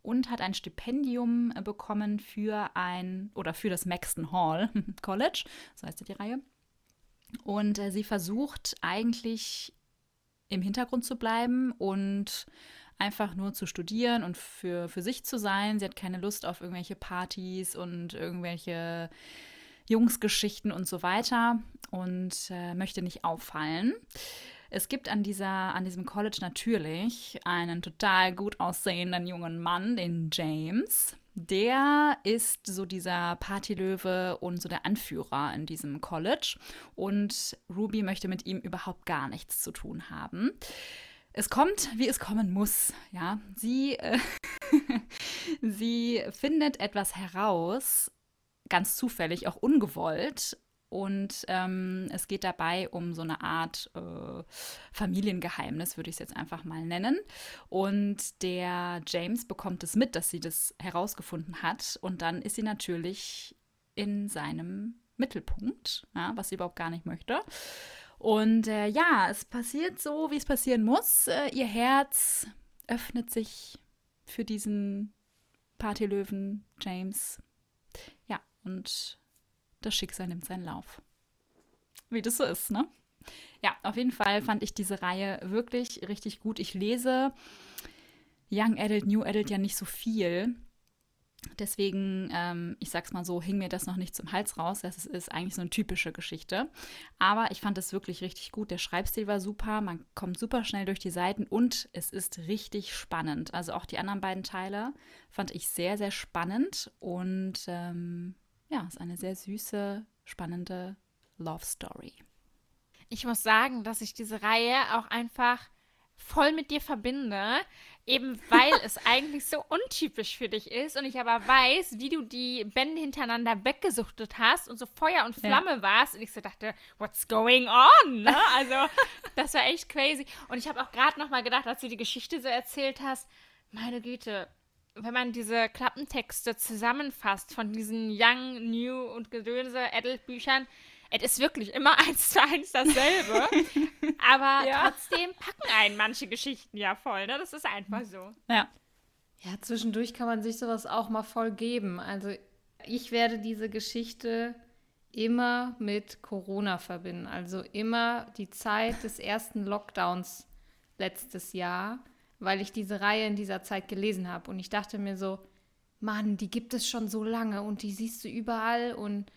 und hat ein Stipendium äh, bekommen für ein oder für das Maxton Hall College. So heißt ja die Reihe. Und äh, sie versucht eigentlich im Hintergrund zu bleiben und einfach nur zu studieren und für, für sich zu sein. Sie hat keine Lust auf irgendwelche Partys und irgendwelche Jungsgeschichten und so weiter und äh, möchte nicht auffallen. Es gibt an, dieser, an diesem College natürlich einen total gut aussehenden jungen Mann, den James. Der ist so dieser Partylöwe und so der Anführer in diesem College. Und Ruby möchte mit ihm überhaupt gar nichts zu tun haben. Es kommt, wie es kommen muss. Ja, sie, äh, sie findet etwas heraus, ganz zufällig, auch ungewollt. Und ähm, es geht dabei um so eine Art äh, Familiengeheimnis, würde ich es jetzt einfach mal nennen. Und der James bekommt es mit, dass sie das herausgefunden hat. Und dann ist sie natürlich in seinem Mittelpunkt, ja, was sie überhaupt gar nicht möchte. Und äh, ja, es passiert so, wie es passieren muss. Äh, ihr Herz öffnet sich für diesen Partylöwen James. Ja, und das Schicksal nimmt seinen Lauf. Wie das so ist, ne? Ja, auf jeden Fall fand ich diese Reihe wirklich richtig gut. Ich lese Young Adult, New Adult ja nicht so viel. Deswegen, ähm, ich sag's mal so, hing mir das noch nicht zum Hals raus. Das ist eigentlich so eine typische Geschichte. Aber ich fand es wirklich richtig gut. Der Schreibstil war super, man kommt super schnell durch die Seiten und es ist richtig spannend. Also auch die anderen beiden Teile fand ich sehr, sehr spannend und ähm, ja, ist eine sehr süße, spannende Love Story. Ich muss sagen, dass ich diese Reihe auch einfach voll mit dir verbinde, eben weil es eigentlich so untypisch für dich ist und ich aber weiß, wie du die Bände hintereinander weggesuchtet hast und so Feuer und Flamme ja. warst und ich so dachte, what's going on? Ne? Also das war echt crazy und ich habe auch gerade noch mal gedacht, als du die Geschichte so erzählt hast, meine Güte, wenn man diese Klappentexte zusammenfasst von diesen Young, New und Gedönse Adult-Büchern, es ist wirklich immer eins zu eins dasselbe. aber ja. trotzdem packen einen manche Geschichten ja voll, ne? Das ist einfach so. Ja. Ja, zwischendurch kann man sich sowas auch mal voll geben. Also ich werde diese Geschichte immer mit Corona verbinden. Also immer die Zeit des ersten Lockdowns letztes Jahr weil ich diese Reihe in dieser Zeit gelesen habe. Und ich dachte mir so, Mann, die gibt es schon so lange und die siehst du überall und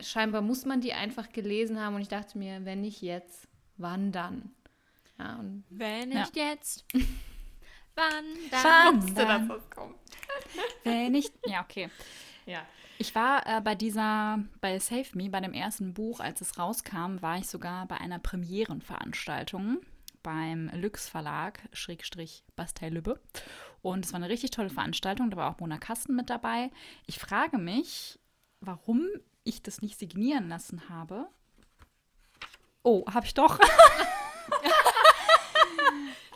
scheinbar muss man die einfach gelesen haben. Und ich dachte mir, wenn nicht jetzt, wann dann? Ja, und, wenn nicht ja. jetzt, wann dann? Wann wusste, dass das kommt. wenn nicht, ja, okay. Ja. Ich war äh, bei dieser, bei Save Me, bei dem ersten Buch, als es rauskam, war ich sogar bei einer Premierenveranstaltung beim Lüx Verlag, Schrägstrich Bastei Lübbe. Und es war eine richtig tolle Veranstaltung. Da war auch Mona Kasten mit dabei. Ich frage mich, warum ich das nicht signieren lassen habe. Oh, habe ich doch.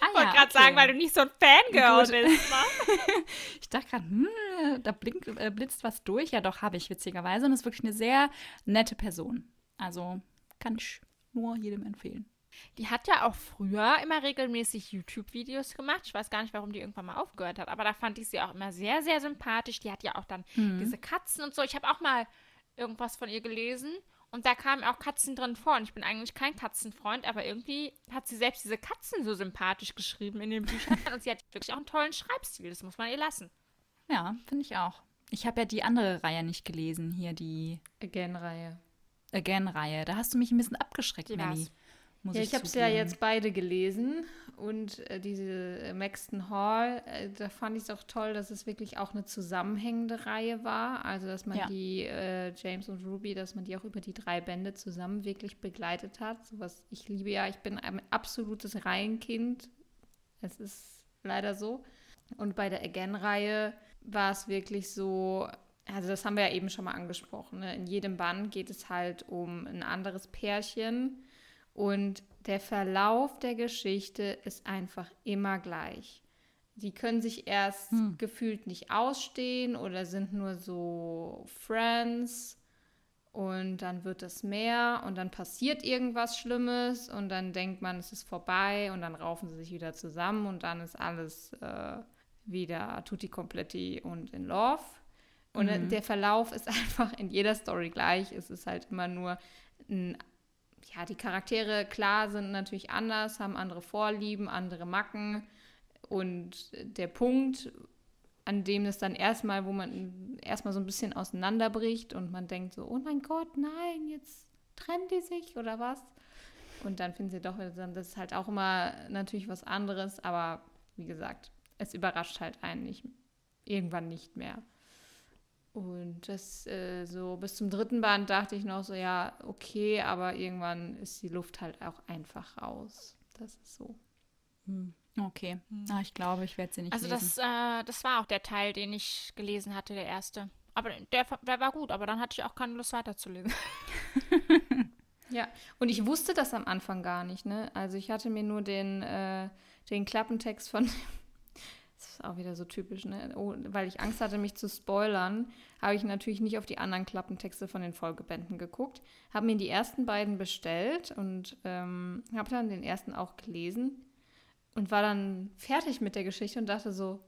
Ah, ich wollte gerade sagen, weil du nicht so ein Fangirl bist. Ne? ich dachte gerade, hm, da blinkt, äh, blitzt was durch. Ja, doch, habe ich witzigerweise. Und ist wirklich eine sehr nette Person. Also kann ich nur jedem empfehlen. Die hat ja auch früher immer regelmäßig YouTube-Videos gemacht. Ich weiß gar nicht, warum die irgendwann mal aufgehört hat, aber da fand ich sie auch immer sehr, sehr sympathisch. Die hat ja auch dann mhm. diese Katzen und so. Ich habe auch mal irgendwas von ihr gelesen und da kamen auch Katzen drin vor. Und ich bin eigentlich kein Katzenfreund, aber irgendwie hat sie selbst diese Katzen so sympathisch geschrieben in den Büchern und sie hat wirklich auch einen tollen Schreibstil. Das muss man ihr lassen. Ja, finde ich auch. Ich habe ja die andere Reihe nicht gelesen, hier die Again-Reihe. Again-Reihe. Da hast du mich ein bisschen abgeschreckt, Melly muss ja, ich, ich habe es ja jetzt beide gelesen und äh, diese äh, Maxton Hall, äh, da fand ich es auch toll, dass es wirklich auch eine zusammenhängende Reihe war. Also, dass man ja. die äh, James und Ruby, dass man die auch über die drei Bände zusammen wirklich begleitet hat. Sowas, ich liebe ja, ich bin ein absolutes Reihenkind. Es ist leider so. Und bei der Again-Reihe war es wirklich so, also das haben wir ja eben schon mal angesprochen. Ne? In jedem Band geht es halt um ein anderes Pärchen und der Verlauf der Geschichte ist einfach immer gleich. Die können sich erst hm. gefühlt nicht ausstehen oder sind nur so Friends und dann wird es mehr und dann passiert irgendwas Schlimmes und dann denkt man, es ist vorbei und dann raufen sie sich wieder zusammen und dann ist alles äh, wieder tutti completi und in love. Und mhm. der Verlauf ist einfach in jeder Story gleich. Es ist halt immer nur ein ja, die Charaktere, klar, sind natürlich anders, haben andere Vorlieben, andere Macken und der Punkt, an dem es dann erstmal, wo man erstmal so ein bisschen auseinanderbricht und man denkt so, oh mein Gott, nein, jetzt trennen die sich oder was? Und dann finden sie doch, das ist halt auch immer natürlich was anderes, aber wie gesagt, es überrascht halt einen nicht, irgendwann nicht mehr. Und das äh, so bis zum dritten Band dachte ich noch so, ja, okay, aber irgendwann ist die Luft halt auch einfach raus. Das ist so. Hm. Okay. Hm. Ah, ich glaube, ich werde sie nicht also lesen. Also das, äh, das war auch der Teil, den ich gelesen hatte, der erste. Aber der, der war gut, aber dann hatte ich auch keine Lust weiterzulesen. ja, und ich wusste das am Anfang gar nicht, ne? Also ich hatte mir nur den, äh, den Klappentext von das ist auch wieder so typisch, ne? Oh, weil ich Angst hatte, mich zu spoilern, habe ich natürlich nicht auf die anderen Klappentexte von den Folgebänden geguckt. Habe mir die ersten beiden bestellt und ähm, habe dann den ersten auch gelesen und war dann fertig mit der Geschichte und dachte so,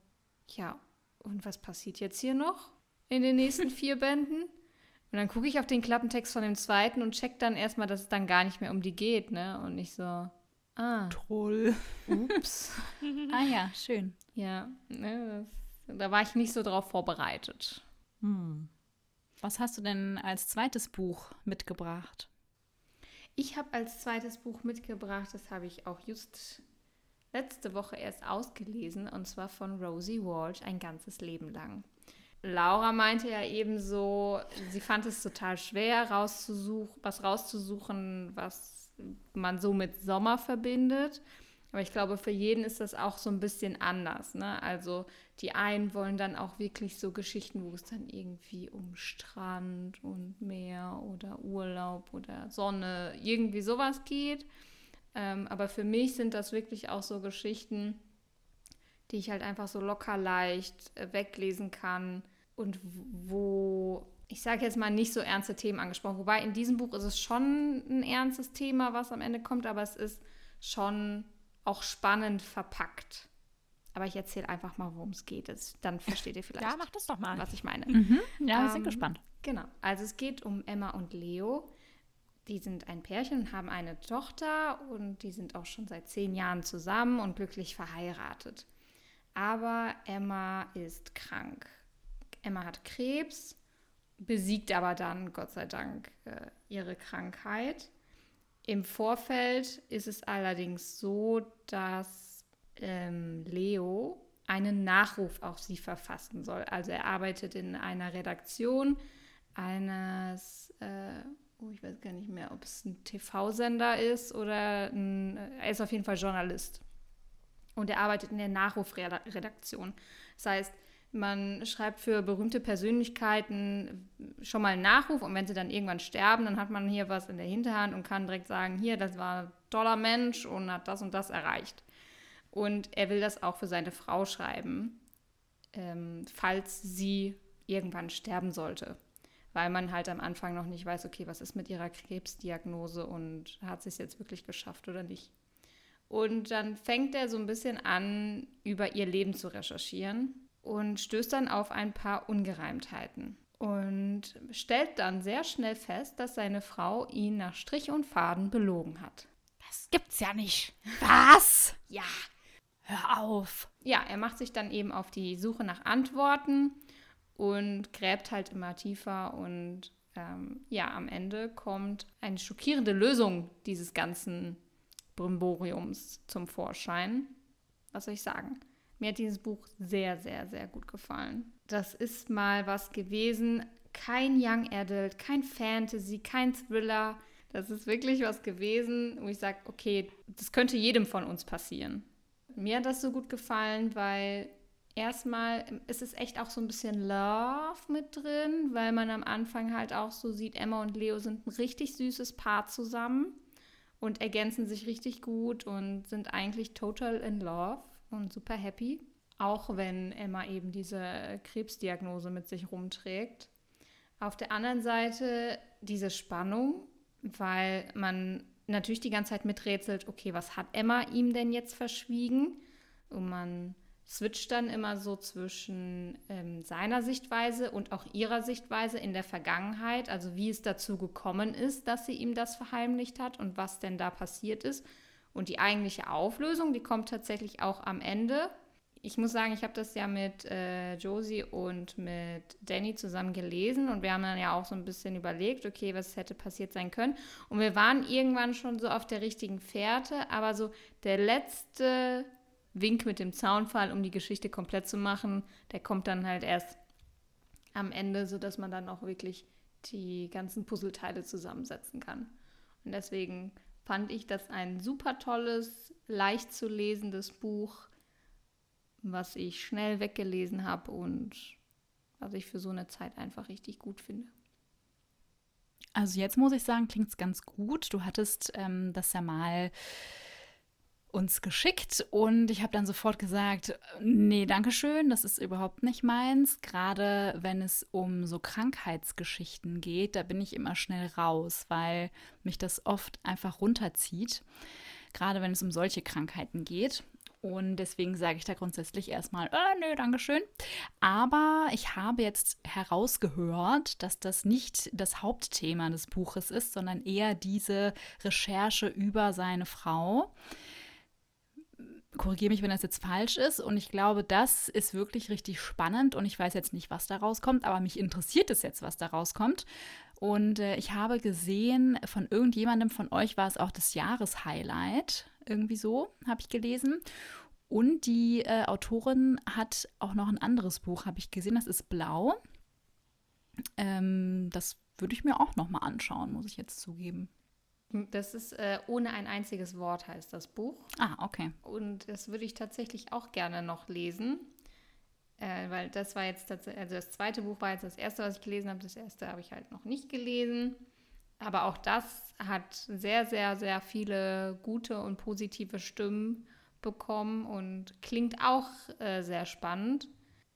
ja, und was passiert jetzt hier noch in den nächsten vier Bänden? Und dann gucke ich auf den Klappentext von dem zweiten und check dann erstmal, dass es dann gar nicht mehr um die geht, ne? Und nicht so, ah. Troll. Ups. ah ja, schön. Ja, ne, das, da war ich nicht so drauf vorbereitet. Hm. Was hast du denn als zweites Buch mitgebracht? Ich habe als zweites Buch mitgebracht, das habe ich auch just letzte Woche erst ausgelesen, und zwar von Rosie Walsh, ein ganzes Leben lang. Laura meinte ja ebenso, sie fand es total schwer, rauszusuchen, was rauszusuchen, was man so mit Sommer verbindet. Aber ich glaube, für jeden ist das auch so ein bisschen anders. Ne? Also die einen wollen dann auch wirklich so Geschichten, wo es dann irgendwie um Strand und Meer oder Urlaub oder Sonne, irgendwie sowas geht. Ähm, aber für mich sind das wirklich auch so Geschichten, die ich halt einfach so locker leicht äh, weglesen kann und wo ich sage jetzt mal nicht so ernste Themen angesprochen. Wobei in diesem Buch ist es schon ein ernstes Thema, was am Ende kommt, aber es ist schon auch spannend verpackt. Aber ich erzähle einfach mal, worum es geht. Dann versteht ihr vielleicht, ja, mach das doch mal. was ich meine. Mhm. Ja, wir ähm, sind gespannt. Genau. Also es geht um Emma und Leo. Die sind ein Pärchen und haben eine Tochter und die sind auch schon seit zehn Jahren zusammen und glücklich verheiratet. Aber Emma ist krank. Emma hat Krebs, besiegt aber dann, Gott sei Dank, äh, ihre Krankheit. Im Vorfeld ist es allerdings so, dass ähm, Leo einen Nachruf auf sie verfassen soll. Also er arbeitet in einer Redaktion eines, äh, oh, ich weiß gar nicht mehr, ob es ein TV-Sender ist oder ein, er ist auf jeden Fall Journalist. Und er arbeitet in der Nachrufredaktion. Das heißt, man schreibt für berühmte Persönlichkeiten schon mal einen Nachruf und wenn sie dann irgendwann sterben, dann hat man hier was in der Hinterhand und kann direkt sagen, hier, das war ein toller Mensch und hat das und das erreicht. Und er will das auch für seine Frau schreiben, ähm, falls sie irgendwann sterben sollte. Weil man halt am Anfang noch nicht weiß, okay, was ist mit ihrer Krebsdiagnose und hat sie es jetzt wirklich geschafft oder nicht. Und dann fängt er so ein bisschen an, über ihr Leben zu recherchieren und stößt dann auf ein paar Ungereimtheiten und stellt dann sehr schnell fest, dass seine Frau ihn nach Strich und Faden belogen hat. Das gibt's ja nicht. Was? Ja. Hör auf. Ja, er macht sich dann eben auf die Suche nach Antworten und gräbt halt immer tiefer und ähm, ja, am Ende kommt eine schockierende Lösung dieses ganzen Brimboriums zum Vorschein. Was soll ich sagen? Mir hat dieses Buch sehr, sehr, sehr gut gefallen. Das ist mal was gewesen. Kein Young Adult, kein Fantasy, kein Thriller. Das ist wirklich was gewesen, wo ich sage, okay, das könnte jedem von uns passieren. Mir hat das so gut gefallen, weil erstmal ist es echt auch so ein bisschen Love mit drin, weil man am Anfang halt auch so sieht, Emma und Leo sind ein richtig süßes Paar zusammen und ergänzen sich richtig gut und sind eigentlich total in love und super happy, auch wenn Emma eben diese Krebsdiagnose mit sich rumträgt. Auf der anderen Seite diese Spannung, weil man natürlich die ganze Zeit miträtselt, okay, was hat Emma ihm denn jetzt verschwiegen? Und man switcht dann immer so zwischen ähm, seiner Sichtweise und auch ihrer Sichtweise in der Vergangenheit, also wie es dazu gekommen ist, dass sie ihm das verheimlicht hat und was denn da passiert ist. Und die eigentliche Auflösung, die kommt tatsächlich auch am Ende. ich muss sagen, ich habe das ja mit äh, Josie und mit Danny zusammen gelesen und wir haben dann ja auch so ein bisschen überlegt, okay, was hätte passiert sein können. Und wir waren irgendwann schon so auf der richtigen Fährte, aber so der letzte Wink mit dem Zaunfall, um die Geschichte komplett zu machen, der kommt dann halt erst am Ende, sodass man dann auch wirklich die ganzen Puzzleteile zusammensetzen kann. Und deswegen fand ich das ein super tolles, leicht zu lesendes Buch was ich schnell weggelesen habe und was ich für so eine Zeit einfach richtig gut finde. Also jetzt muss ich sagen, klingt es ganz gut. Du hattest ähm, das ja mal uns geschickt und ich habe dann sofort gesagt, nee, danke schön, das ist überhaupt nicht meins. Gerade wenn es um so Krankheitsgeschichten geht, da bin ich immer schnell raus, weil mich das oft einfach runterzieht. Gerade wenn es um solche Krankheiten geht. Und deswegen sage ich da grundsätzlich erstmal, äh, nö, Dankeschön. Aber ich habe jetzt herausgehört, dass das nicht das Hauptthema des Buches ist, sondern eher diese Recherche über seine Frau. Korrigiere mich, wenn das jetzt falsch ist. Und ich glaube, das ist wirklich richtig spannend. Und ich weiß jetzt nicht, was daraus kommt, aber mich interessiert es jetzt, was daraus kommt. Und äh, ich habe gesehen, von irgendjemandem von euch war es auch das Jahreshighlight irgendwie so, habe ich gelesen. Und die äh, Autorin hat auch noch ein anderes Buch, habe ich gesehen, das ist Blau. Ähm, das würde ich mir auch noch mal anschauen, muss ich jetzt zugeben. Das ist äh, ohne ein einziges Wort heißt das Buch. Ah, okay. Und das würde ich tatsächlich auch gerne noch lesen. Äh, weil das war jetzt tatsächlich, also das zweite Buch war jetzt das erste, was ich gelesen habe. Das erste habe ich halt noch nicht gelesen. Aber auch das hat sehr, sehr, sehr viele gute und positive Stimmen bekommen und klingt auch äh, sehr spannend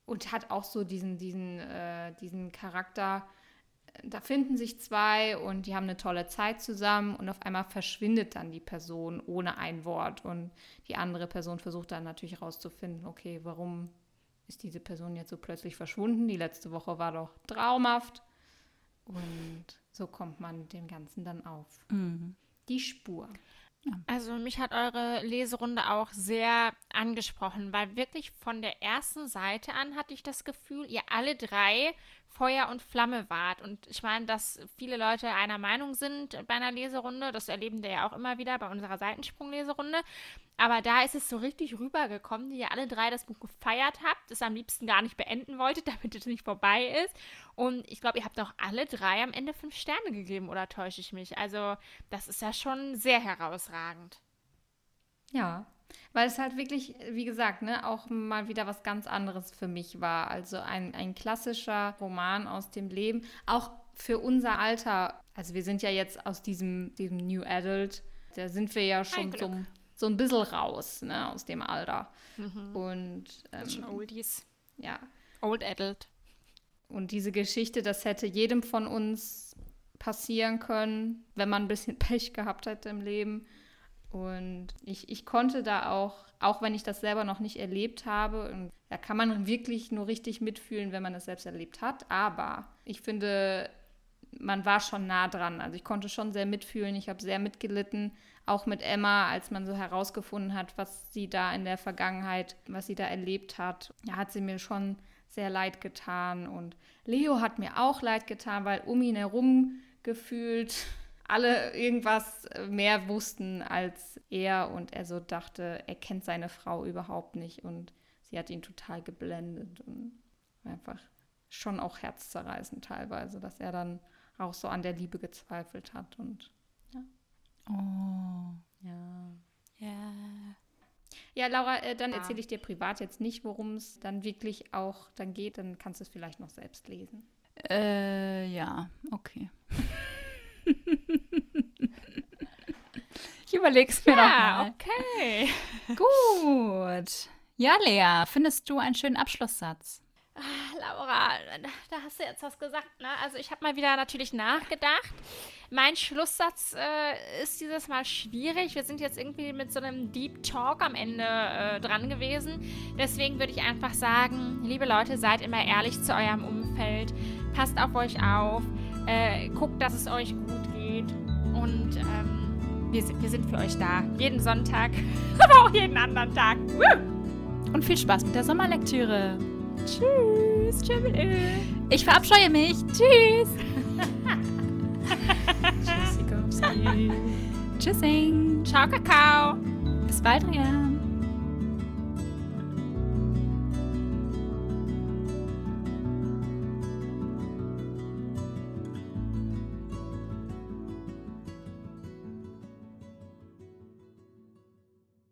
und hat auch so diesen, diesen, äh, diesen Charakter. Da finden sich zwei und die haben eine tolle Zeit zusammen und auf einmal verschwindet dann die Person ohne ein Wort und die andere Person versucht dann natürlich herauszufinden, okay, warum ist diese Person jetzt so plötzlich verschwunden? Die letzte Woche war doch traumhaft und so kommt man dem Ganzen dann auf. Mhm. Die Spur. Also mich hat eure Leserunde auch sehr angesprochen, weil wirklich von der ersten Seite an hatte ich das Gefühl, ihr alle drei Feuer und Flamme wart. Und ich meine, dass viele Leute einer Meinung sind bei einer Leserunde, das erleben wir ja auch immer wieder bei unserer Seitensprung-Leserunde. Aber da ist es so richtig rübergekommen, die ihr alle drei das Buch gefeiert habt, es am liebsten gar nicht beenden wolltet, damit es nicht vorbei ist. Und ich glaube, ihr habt auch alle drei am Ende fünf Sterne gegeben, oder täusche ich mich? Also, das ist ja schon sehr herausragend. Ja, weil es halt wirklich, wie gesagt, ne, auch mal wieder was ganz anderes für mich war. Also ein, ein klassischer Roman aus dem Leben, auch für unser Alter. Also wir sind ja jetzt aus diesem, diesem New Adult, da sind wir ja schon so, so ein bisschen raus, ne, aus dem Alter. Mhm. Und ähm, schon Oldies. Ja. Old Adult. Und diese Geschichte, das hätte jedem von uns passieren können, wenn man ein bisschen Pech gehabt hätte im Leben. Und ich, ich konnte da auch, auch wenn ich das selber noch nicht erlebt habe, und da kann man wirklich nur richtig mitfühlen, wenn man es selbst erlebt hat. Aber ich finde, man war schon nah dran. Also ich konnte schon sehr mitfühlen. Ich habe sehr mitgelitten, auch mit Emma, als man so herausgefunden hat, was sie da in der Vergangenheit, was sie da erlebt hat. Ja, hat sie mir schon sehr leid getan. Und Leo hat mir auch leid getan, weil um ihn herum gefühlt alle irgendwas äh, mehr wussten als er und er so dachte, er kennt seine Frau überhaupt nicht und sie hat ihn total geblendet und einfach schon auch herzzerreißend teilweise, dass er dann auch so an der Liebe gezweifelt hat und ja. Oh. Ja. Ja. Ja, Laura, äh, dann ja. erzähle ich dir privat jetzt nicht, worum es dann wirklich auch dann geht. Dann kannst du es vielleicht noch selbst lesen. Äh, ja, okay. ich überlege es mir ja, okay. Gut. Ja, Lea, findest du einen schönen Abschlusssatz? Ah, Laura, da hast du jetzt was gesagt, ne? Also ich habe mal wieder natürlich nachgedacht. Mein Schlusssatz äh, ist dieses Mal schwierig. Wir sind jetzt irgendwie mit so einem Deep Talk am Ende äh, dran gewesen. Deswegen würde ich einfach sagen, liebe Leute, seid immer ehrlich zu eurem Umfeld. Passt auf euch auf. Äh, guckt, dass es euch gut geht. Und ähm, wir, wir sind für euch da. Jeden Sonntag, aber auch jeden anderen Tag. Und viel Spaß mit der Sommerlektüre. Tschüss. Tschüss. Ich verabscheue mich. Tschüss. Tschüssikopsi. Tschüssing. Ciao, Kakao. Bis bald, Rian.